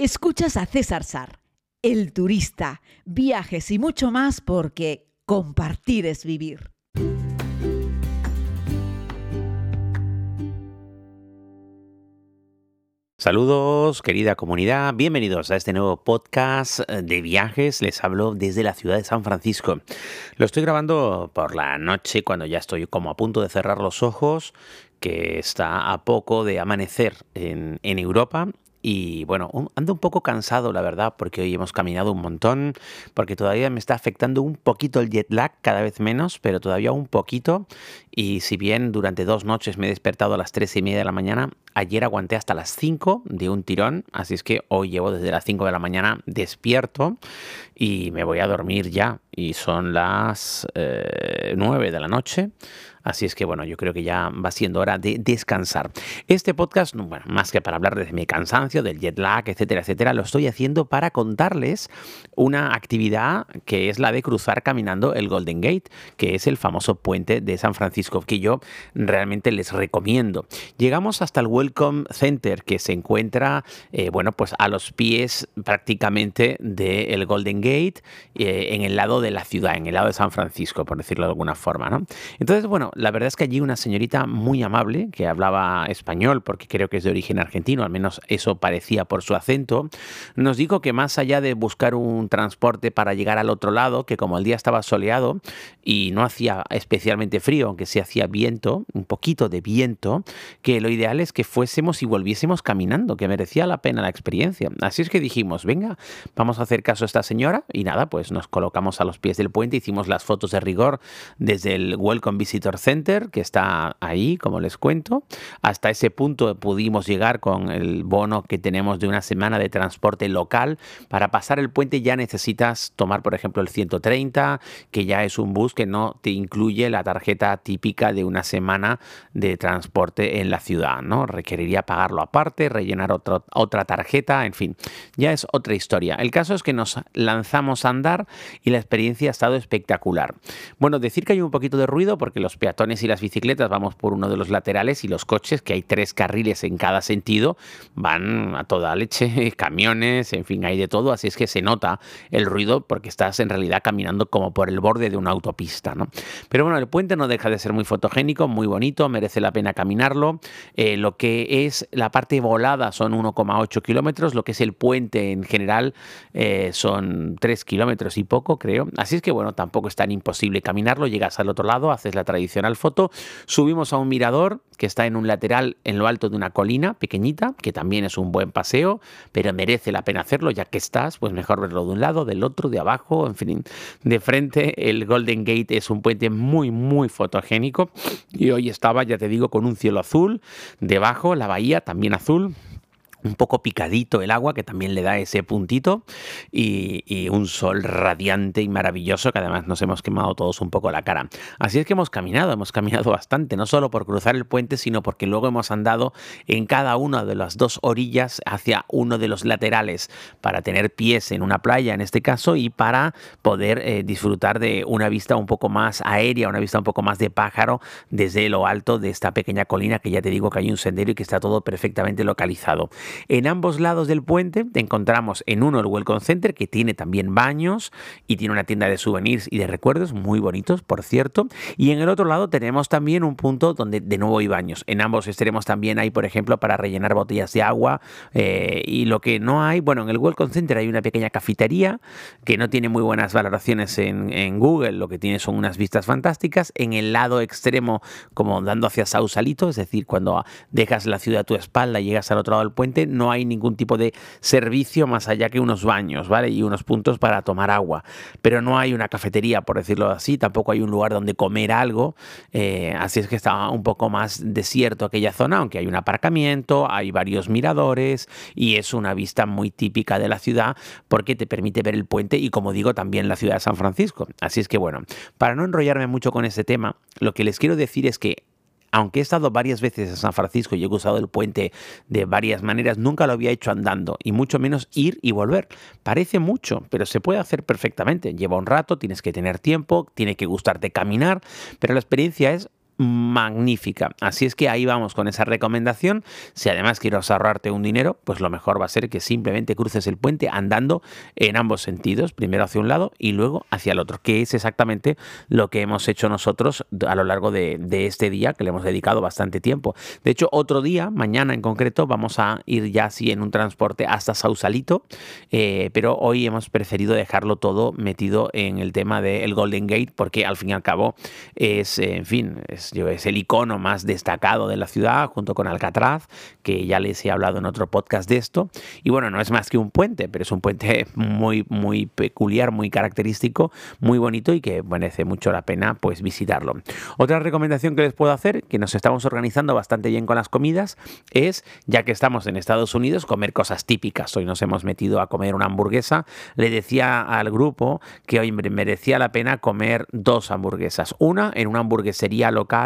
Escuchas a César Sar, el turista, viajes y mucho más porque compartir es vivir. Saludos, querida comunidad. Bienvenidos a este nuevo podcast de viajes. Les hablo desde la ciudad de San Francisco. Lo estoy grabando por la noche cuando ya estoy como a punto de cerrar los ojos, que está a poco de amanecer en, en Europa y bueno, ando un poco cansado, la verdad, porque hoy hemos caminado un montón, porque todavía me está afectando un poquito el jet lag, cada vez menos, pero todavía un poquito. Y si bien durante dos noches me he despertado a las tres y media de la mañana, ayer aguanté hasta las 5 de un tirón, así es que hoy llevo desde las 5 de la mañana despierto y me voy a dormir ya. Y son las eh, 9 de la noche. Así es que bueno, yo creo que ya va siendo hora de descansar. Este podcast, bueno, más que para hablar de mi cansancio, del jet lag, etcétera, etcétera, lo estoy haciendo para contarles una actividad que es la de cruzar caminando el Golden Gate, que es el famoso puente de San Francisco, que yo realmente les recomiendo. Llegamos hasta el Welcome Center, que se encuentra, eh, bueno, pues a los pies prácticamente del Golden Gate, eh, en el lado de la ciudad, en el lado de San Francisco, por decirlo de alguna forma, ¿no? Entonces, bueno, la verdad es que allí una señorita muy amable, que hablaba español, porque creo que es de origen argentino, al menos eso parecía por su acento, nos dijo que más allá de buscar un transporte para llegar al otro lado, que como el día estaba soleado y no hacía especialmente frío, aunque hacía viento, un poquito de viento, que lo ideal es que fuésemos y volviésemos caminando, que merecía la pena la experiencia. Así es que dijimos, venga, vamos a hacer caso a esta señora y nada, pues nos colocamos a los pies del puente, hicimos las fotos de rigor desde el Welcome Visitor Center, que está ahí, como les cuento. Hasta ese punto pudimos llegar con el bono que tenemos de una semana de transporte local. Para pasar el puente ya necesitas tomar, por ejemplo, el 130, que ya es un bus que no te incluye la tarjeta típica de una semana de transporte en la ciudad, ¿no? Requeriría pagarlo aparte, rellenar otra tarjeta, en fin, ya es otra historia. El caso es que nos lanzamos a andar y la experiencia ha estado espectacular. Bueno, decir que hay un poquito de ruido porque los peatones y las bicicletas vamos por uno de los laterales y los coches, que hay tres carriles en cada sentido, van a toda leche, camiones, en fin, hay de todo, así es que se nota el ruido porque estás en realidad caminando como por el borde de una autopista, ¿no? Pero bueno, el puente no deja de ser muy fotogénico, muy bonito, merece la pena caminarlo. Eh, lo que es la parte volada son 1,8 kilómetros, lo que es el puente en general eh, son 3 kilómetros y poco, creo. Así es que bueno, tampoco es tan imposible caminarlo, llegas al otro lado, haces la tradicional foto, subimos a un mirador que está en un lateral en lo alto de una colina pequeñita, que también es un buen paseo, pero merece la pena hacerlo ya que estás, pues mejor verlo de un lado, del otro, de abajo, en fin, de frente. El Golden Gate es un puente muy, muy fotogénico y hoy estaba, ya te digo, con un cielo azul, debajo la bahía también azul, un poco picadito el agua, que también le da ese puntito, y, un sol radiante y maravilloso, que además nos hemos quemado todos un poco la cara. Así es que hemos caminado, hemos caminado bastante, no solo por cruzar el puente, sino porque luego hemos andado en cada una de las dos orillas hacia uno de los laterales, para tener pies en una playa en este caso, y para poder eh, disfrutar de una vista un poco más aérea, una vista un poco más de pájaro desde lo alto de esta pequeña colina, que ya te digo que hay un sendero y que está todo perfectamente localizado. En ambos lados del puente encontramos en uno el Welcome Center, que tiene también baños y tiene una tienda de souvenirs y de recuerdos muy bonitos, por cierto. Y en el otro lado tenemos también un punto donde de nuevo hay baños. En ambos estaremos también ahí, por ejemplo, para rellenar botellas de agua. Eh, y lo que no hay, bueno, en el Welcome Center hay una pequeña cafetería que no tiene muy buenas valoraciones en, en Google, lo que tiene son unas vistas fantásticas. En el lado extremo, como dando hacia Sausalito, es decir, cuando dejas la ciudad a tu espalda y llegas al otro lado del puente, no hay ningún tipo de servicio más allá que unos baños, ¿vale? Y unos puntos para tomar agua. Pero no hay una cafetería, por decirlo así, tampoco hay un lugar donde comer algo. Eh, así es que está un poco más desierto aquella zona, aunque hay un aparcamiento, hay varios miradores y es una vista muy típica de la ciudad porque te permite ver el puente y, como digo, también la ciudad de San Francisco. Así es que, bueno, para no enrollarme mucho con este tema, lo que les quiero decir es que aunque he estado varias veces en San Francisco y he usado el puente de varias maneras, nunca lo había hecho andando y mucho menos ir y volver. Parece mucho, pero se puede hacer perfectamente. Lleva un rato, tienes que tener tiempo, tiene que gustarte caminar, pero la experiencia es magnífica. Así es que ahí vamos con esa recomendación. Si además quieres ahorrarte un dinero, pues lo mejor va a ser que simplemente cruces el puente andando en ambos sentidos, primero hacia un lado y luego hacia el otro, que es exactamente lo que hemos hecho nosotros a lo largo de, este día, que le hemos dedicado bastante tiempo. De hecho, otro día, mañana en concreto, vamos a ir ya así en un transporte hasta Sausalito, eh, pero hoy hemos preferido dejarlo todo metido en el tema del Golden Gate, porque al fin y al cabo es, en fin, es el icono más destacado de la ciudad, junto con Alcatraz, que ya les he hablado en otro podcast de esto. Y bueno, no es más que un puente, pero es un puente muy, muy peculiar, muy característico, muy bonito y que merece mucho la pena pues visitarlo. Otra recomendación que les puedo hacer, que nos estamos organizando bastante bien con las comidas, es, ya que estamos en Estados Unidos, comer cosas típicas. Hoy nos hemos metido a comer una hamburguesa. Le decía al grupo que hoy merecía la pena comer dos hamburguesas. Una en una hamburguesería local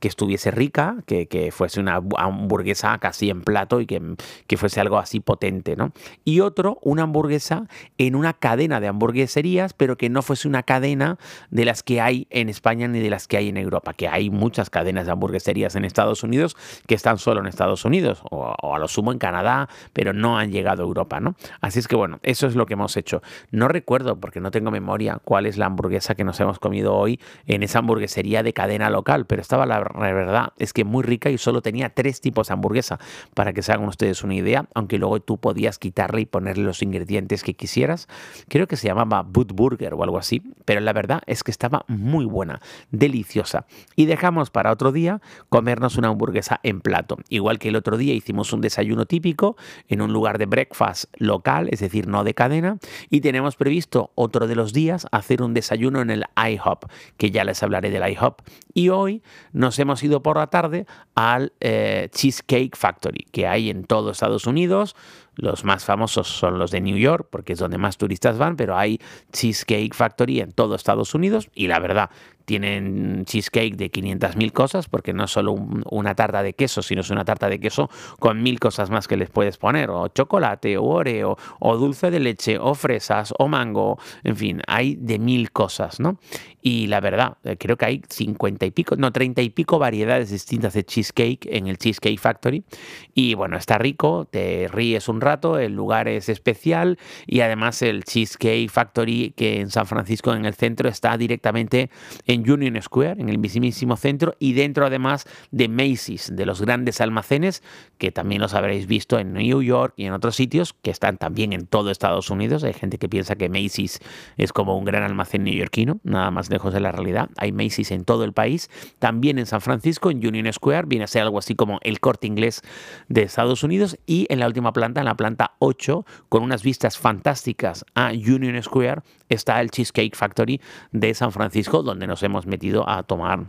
que estuviese rica, que, que fuese una hamburguesa casi en plato y que, que, fuese algo así potente, ¿no? Y otro, una hamburguesa en una cadena de hamburgueserías, pero que no fuese una cadena de las que hay en España ni de las que hay en Europa, que hay muchas cadenas de hamburgueserías en Estados Unidos que están solo en Estados Unidos o, o a lo sumo en Canadá, pero no han llegado a Europa, ¿no? Así es que bueno, eso es lo que hemos hecho. No recuerdo, porque no tengo memoria, cuál es la hamburguesa que nos hemos comido hoy en esa hamburguesería de cadena local, pero estaba la verdad es que muy rica y solo tenía tres tipos de hamburguesa, para que se hagan ustedes una idea, aunque luego tú podías quitarle y ponerle los ingredientes que quisieras. Creo que se llamaba Boot Burger o algo así, pero la verdad es que estaba muy buena, deliciosa. Y dejamos para otro día comernos una hamburguesa en plato. Igual que el otro día hicimos un desayuno típico en un lugar de breakfast local, es decir, no de cadena, y tenemos previsto otro de los días hacer un desayuno en el IHOP, que ya les hablaré del IHOP. Y hoy nos hemos ido por la tarde al eh, Cheesecake Factory, que hay en todo Estados Unidos. Los más famosos son los de New York, porque es donde más turistas van, pero hay Cheesecake Factory en todo Estados Unidos y la verdad, tienen cheesecake de 500.000 cosas, porque no es solo una tarta de queso, sino es una tarta de queso con mil cosas más que les puedes poner, o chocolate, o oreo, o dulce de leche, o fresas, o mango, en fin, hay de mil cosas, ¿no? Y la verdad, eh, creo que hay 50 y pico, no, 30 y pico variedades distintas de cheesecake en el Cheesecake Factory. Y bueno, está rico, te ríes un rato, el lugar es especial y además el Cheesecake Factory que en San Francisco en el centro está directamente en Union Square, en el mismísimo centro y dentro además de Macy's, de los grandes almacenes que también los habréis visto en New York y en otros sitios que están también en todo Estados Unidos. Hay gente que piensa que Macy's es como un gran almacén neoyorquino, nada más lejos de la realidad. Hay Macy's en todo el país, también en San Francisco, en Union Square, viene a ser algo así como el corte inglés de Estados Unidos y en la última planta, en la planta 8, con unas vistas fantásticas a Union Square, está el Cheesecake Factory de San Francisco, donde nos hemos metido a tomar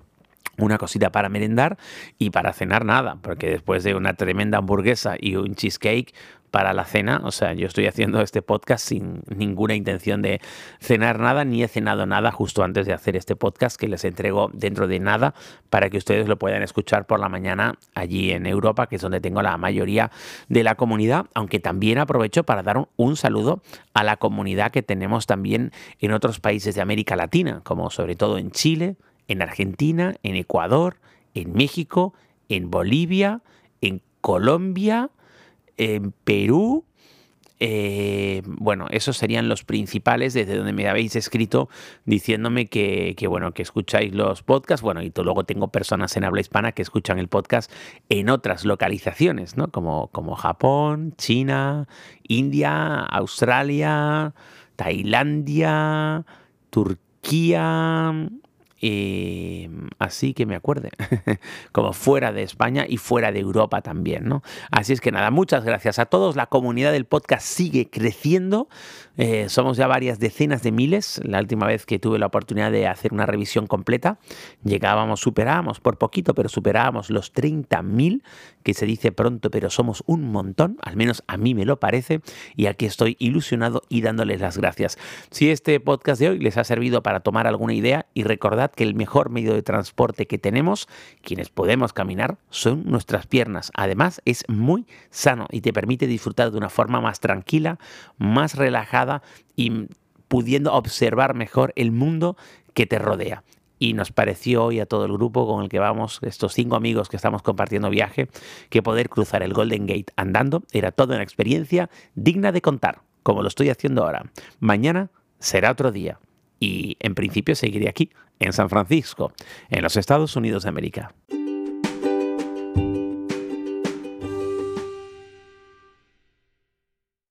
una cosita para merendar y para cenar nada, porque después de una tremenda hamburguesa y un cheesecake, para la cena. O sea, yo estoy haciendo este podcast sin ninguna intención de cenar nada, ni he cenado nada justo antes de hacer este podcast que les entrego dentro de nada para que ustedes lo puedan escuchar por la mañana allí en Europa, que es donde tengo la mayoría de la comunidad, aunque también aprovecho para dar un, saludo a la comunidad que tenemos también en otros países de América Latina, como sobre todo en Chile, en Argentina, en Ecuador, en México, en Bolivia, en Colombia, en Perú. Eh, bueno, esos serían los principales desde donde me habéis escrito diciéndome que, bueno, que escucháis los podcasts. Bueno, y luego tengo personas en habla hispana que escuchan el podcast en otras localizaciones, ¿no? Como, como Japón, China, India, Australia, Tailandia, Turquía, eh, así que me acuerde, como fuera de España y fuera de Europa también, ¿no? Así es que nada, muchas gracias a todos. La comunidad del podcast sigue creciendo. Eh, somos ya varias decenas de miles. La última vez que tuve la oportunidad de hacer una revisión completa, llegábamos, superábamos por poquito, pero superábamos los 30.000, que se dice pronto, pero somos un montón, al menos a mí me lo parece, y aquí estoy ilusionado y dándoles las gracias. Si este podcast de hoy les ha servido para tomar alguna idea y recordad que el mejor medio de transporte que tenemos, quienes podemos caminar, son nuestras piernas. Además, es muy sano y te permite disfrutar de una forma más tranquila, más relajada y pudiendo observar mejor el mundo que te rodea. y nos pareció hoy a todo el grupo con el que vamos, estos cinco amigos que estamos compartiendo viaje, que poder cruzar el Golden Gate andando era toda una experiencia digna de contar, como lo estoy haciendo ahora. Mañana será otro día y en principio seguiré aquí, en San Francisco, en los Estados Unidos de América.